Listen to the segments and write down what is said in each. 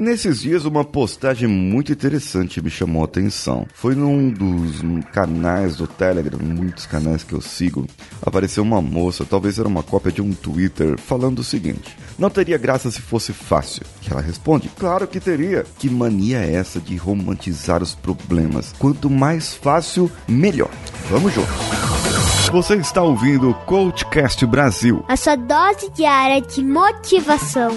Nesses dias, uma postagem muito interessante me chamou a atenção. Foi num dos canais do Telegram, muitos canais que eu sigo, apareceu uma moça, talvez era uma cópia de um Twitter, falando o seguinte: Não teria graça se fosse fácil. E ela responde: Claro que teria. Que mania é essa de romantizar os problemas? Quanto mais fácil, melhor. Vamos juntos. Você está ouvindo o Coachcast Brasil. A sua dose diária de motivação.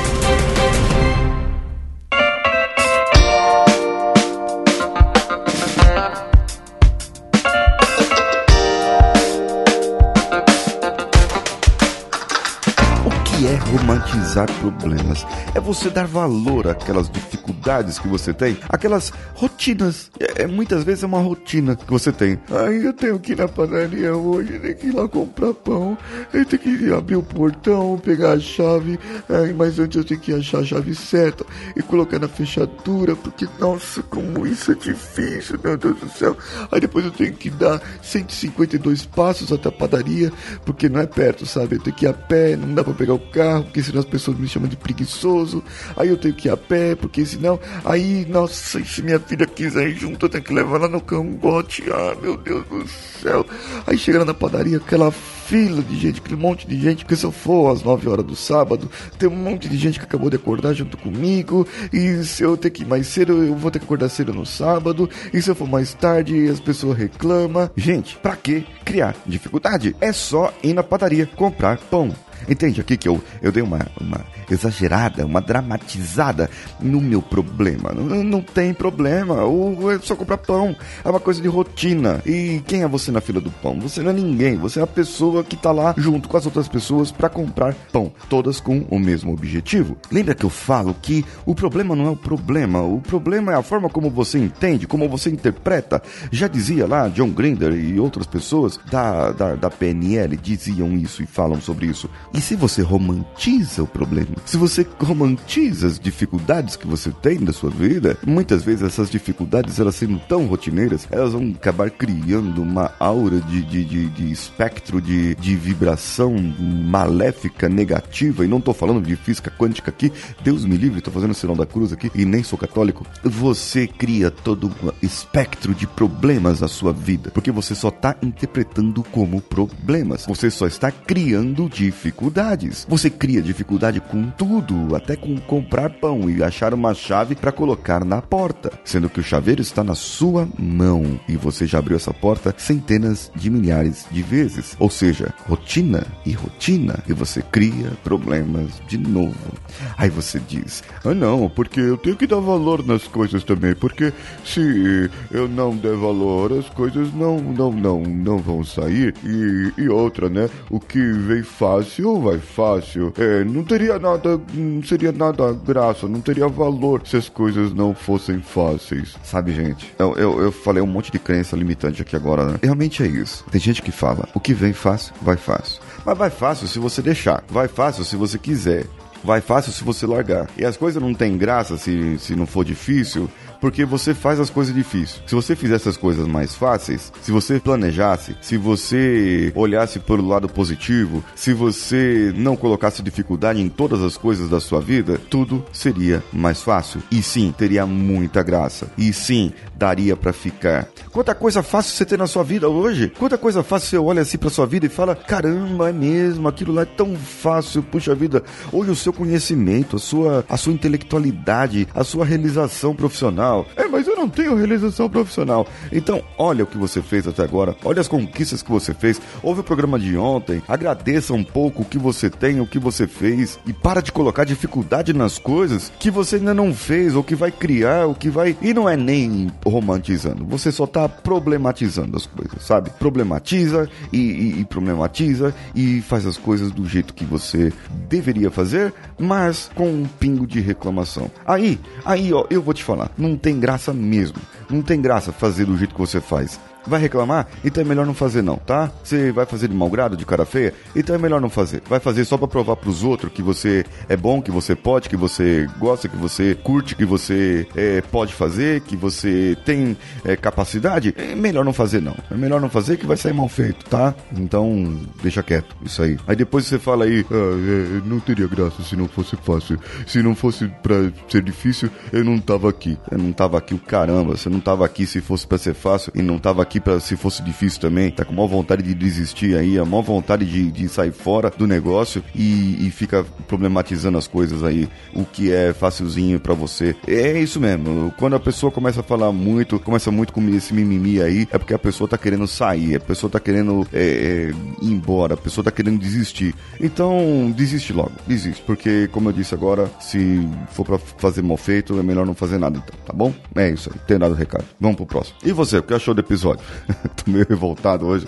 Romantizar problemas. É você dar valor àquelas dificuldades que você tem, aquelas rotinas. É, é muitas vezes é uma rotina que você tem. Aí eu tenho que ir na padaria hoje, tenho que ir lá comprar pão, eu tenho que ir abrir o portão, pegar a chave, aí, mas antes eu tenho que achar a chave certa e colocar na fechadura, porque nossa, como isso é difícil, meu Deus do céu. Aí depois eu tenho que dar 152 passos até a padaria, porque não é perto, sabe? Eu tenho que ir a pé, não dá pra pegar o carro, porque senão as pessoas me chamam de preguiçoso. Aí eu tenho que ir a pé, porque senão. Aí, nossa, se minha filha quiser ir junto, eu tenho que levar ela no cangote. Ah, meu Deus do céu. Aí chega lá na padaria, aquela fila de gente, aquele monte de gente, porque se eu for às 9 horas do sábado, tem um monte de gente que acabou de acordar junto comigo, e se eu ter que ir mais cedo, eu vou ter que acordar cedo no sábado, e se eu for mais tarde, as pessoas reclamam. Gente, pra que criar dificuldade? É só ir na padaria comprar pão. Entende aqui que eu, eu dei uma, uma exagerada, uma dramatizada no meu problema. Não, não tem problema. Ou é só comprar pão. É uma coisa de rotina. E quem é você na fila do pão? Você não é ninguém. Você é a pessoa que tá lá junto com as outras pessoas para comprar pão. Todas com o mesmo objetivo. Lembra que eu falo que o problema não é o problema. O problema é a forma como você entende, como você interpreta. Já dizia lá John Grinder e outras pessoas da, da, da PNL diziam isso e falam sobre isso. E se você romantiza o problema, se você romantiza as dificuldades que você tem da sua vida, muitas vezes essas dificuldades, elas sendo tão rotineiras, elas vão acabar criando uma aura de, de, de, de espectro de, de vibração maléfica, negativa, e não tô falando de física quântica aqui, Deus me livre, tô fazendo o sinal da cruz aqui e nem sou católico. Você cria todo um espectro de problemas na sua vida, porque você só tá interpretando como problemas, você só está criando dificuldades dificuldades. Você cria dificuldade com tudo, até com comprar pão e achar uma chave para colocar na porta, sendo que o chaveiro está na sua mão e você já abriu essa porta centenas de milhares de vezes. Ou seja, rotina e rotina e você cria problemas de novo. Aí você diz: "Ah, não, porque eu tenho que dar valor nas coisas também, porque se eu não der valor, as coisas não não não não vão sair". E, e outra, né? O que vem fácil vai fácil, é, não teria nada, não seria nada graça, não teria valor se as coisas não fossem fáceis. Sabe, gente? Eu, eu, eu falei um monte de crença limitante aqui agora, né? Realmente é isso. Tem gente que fala, o que vem fácil, vai fácil. Mas vai fácil se você deixar. Vai fácil se você quiser. Vai fácil se você largar. E as coisas não têm graça se, se não for difícil porque você faz as coisas difíceis. Se você fizesse as coisas mais fáceis, se você planejasse, se você olhasse pelo lado positivo, se você não colocasse dificuldade em todas as coisas da sua vida, tudo seria mais fácil. E sim, teria muita graça. E sim, daria para ficar. Quanta coisa fácil você tem na sua vida hoje? Quanta coisa fácil você olha assim para sua vida e fala: "Caramba, é mesmo, aquilo lá é tão fácil, puxa vida". Hoje o seu conhecimento, a sua a sua intelectualidade, a sua realização profissional. É, mas eu não tenho realização profissional. Então, olha o que você fez até agora, olha as conquistas que você fez. Ouve o programa de ontem, agradeça um pouco o que você tem, o que você fez e para de colocar dificuldade nas coisas que você ainda não fez ou que vai criar, o que vai e não é nem romantizando, você só tá problematizando as coisas, sabe? Problematiza e, e, e problematiza e faz as coisas do jeito que você deveria fazer, mas com um pingo de reclamação. Aí, aí, ó, eu vou te falar, não tem graça mesmo. Não tem graça fazer do jeito que você faz. Vai reclamar? Então é melhor não fazer não, tá? Você vai fazer de mau grado, de cara feia? Então é melhor não fazer. Vai fazer só para provar pros outros que você é bom, que você pode, que você gosta, que você curte, que você é, pode fazer, que você tem é, capacidade? É melhor não fazer não. É melhor não fazer que vai sair mal feito, tá? Então deixa quieto, isso aí. Aí depois você fala aí, ah, é, não teria graça se não fosse fácil. Se não fosse pra ser difícil, eu não tava aqui. Eu não tava aqui o caramba. Você não tava aqui se fosse para ser fácil e não tava aqui aqui se fosse difícil também, tá com maior vontade de desistir aí, a maior vontade de, de sair fora do negócio e, e fica problematizando as coisas aí, o que é facilzinho para você. É isso mesmo. Quando a pessoa começa a falar muito, começa muito com esse mimimi aí, é porque a pessoa tá querendo sair, a pessoa tá querendo é, é, ir embora, a pessoa tá querendo desistir. Então, desiste logo, desiste, porque como eu disse agora, se for para fazer mal feito, é melhor não fazer nada então, tá bom? É isso aí, tem dado o recado. Vamos pro próximo. E você, o que achou do episódio? Tô meio revoltado hoje.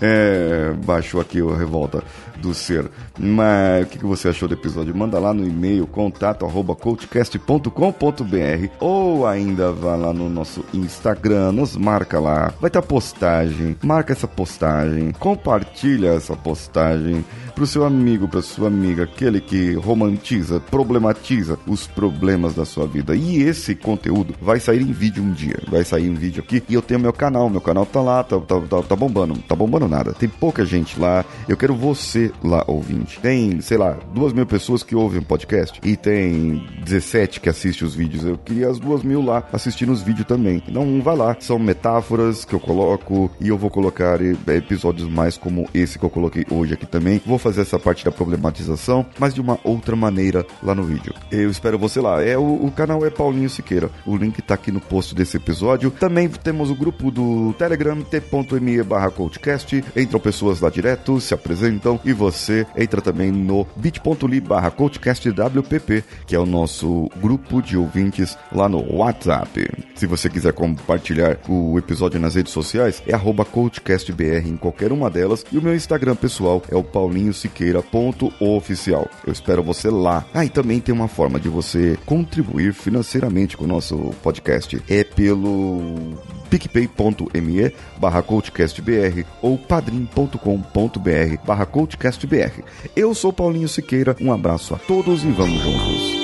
É, baixou aqui a revolta do ser. Mas o que, que você achou do episódio? Manda lá no e-mail contato arroba coachcast.com.br ou ainda vá lá no nosso Instagram, nos marca lá. Vai ter postagem, marca essa postagem, compartilha essa postagem pro seu amigo, pra sua amiga, aquele que romantiza, problematiza os problemas da sua vida. E esse conteúdo vai sair em vídeo um dia. Vai sair em vídeo aqui e eu tenho meu canal. Meu canal tá lá, tá, tá, tá, tá bombando. Tá bombando nada. Tem pouca gente lá. Eu quero você lá, ouvinte. Tem, sei lá, duas mil pessoas que ouvem o podcast e tem 17 que assistem os vídeos. Eu queria as duas mil lá assistindo os vídeos também. Então vai lá. São metáforas que eu coloco e eu vou colocar episódios mais como esse que eu coloquei hoje aqui também. Vou fazer essa parte da problematização, mas de uma outra maneira lá no vídeo. Eu espero você lá. É o, o canal é Paulinho Siqueira. O link tá aqui no post desse episódio. Também temos o grupo do Telegram t.me barra coachcast. Entram pessoas lá direto, se apresentam e você entra também no bit.ly barra coachcastwpp, que é o nosso grupo de ouvintes lá no WhatsApp. Se você quiser compartilhar o episódio nas redes sociais, é arroba coachcastbr em qualquer uma delas. E o meu Instagram pessoal é o Paulinho Siqueira.oficial. Eu espero você lá. Ah, e também tem uma forma de você contribuir financeiramente com o nosso podcast. É pelo picpay.me barra coachcastbr ou padrim.com.br barra coachcastbr. Eu sou Paulinho Siqueira, um abraço a todos e vamos juntos.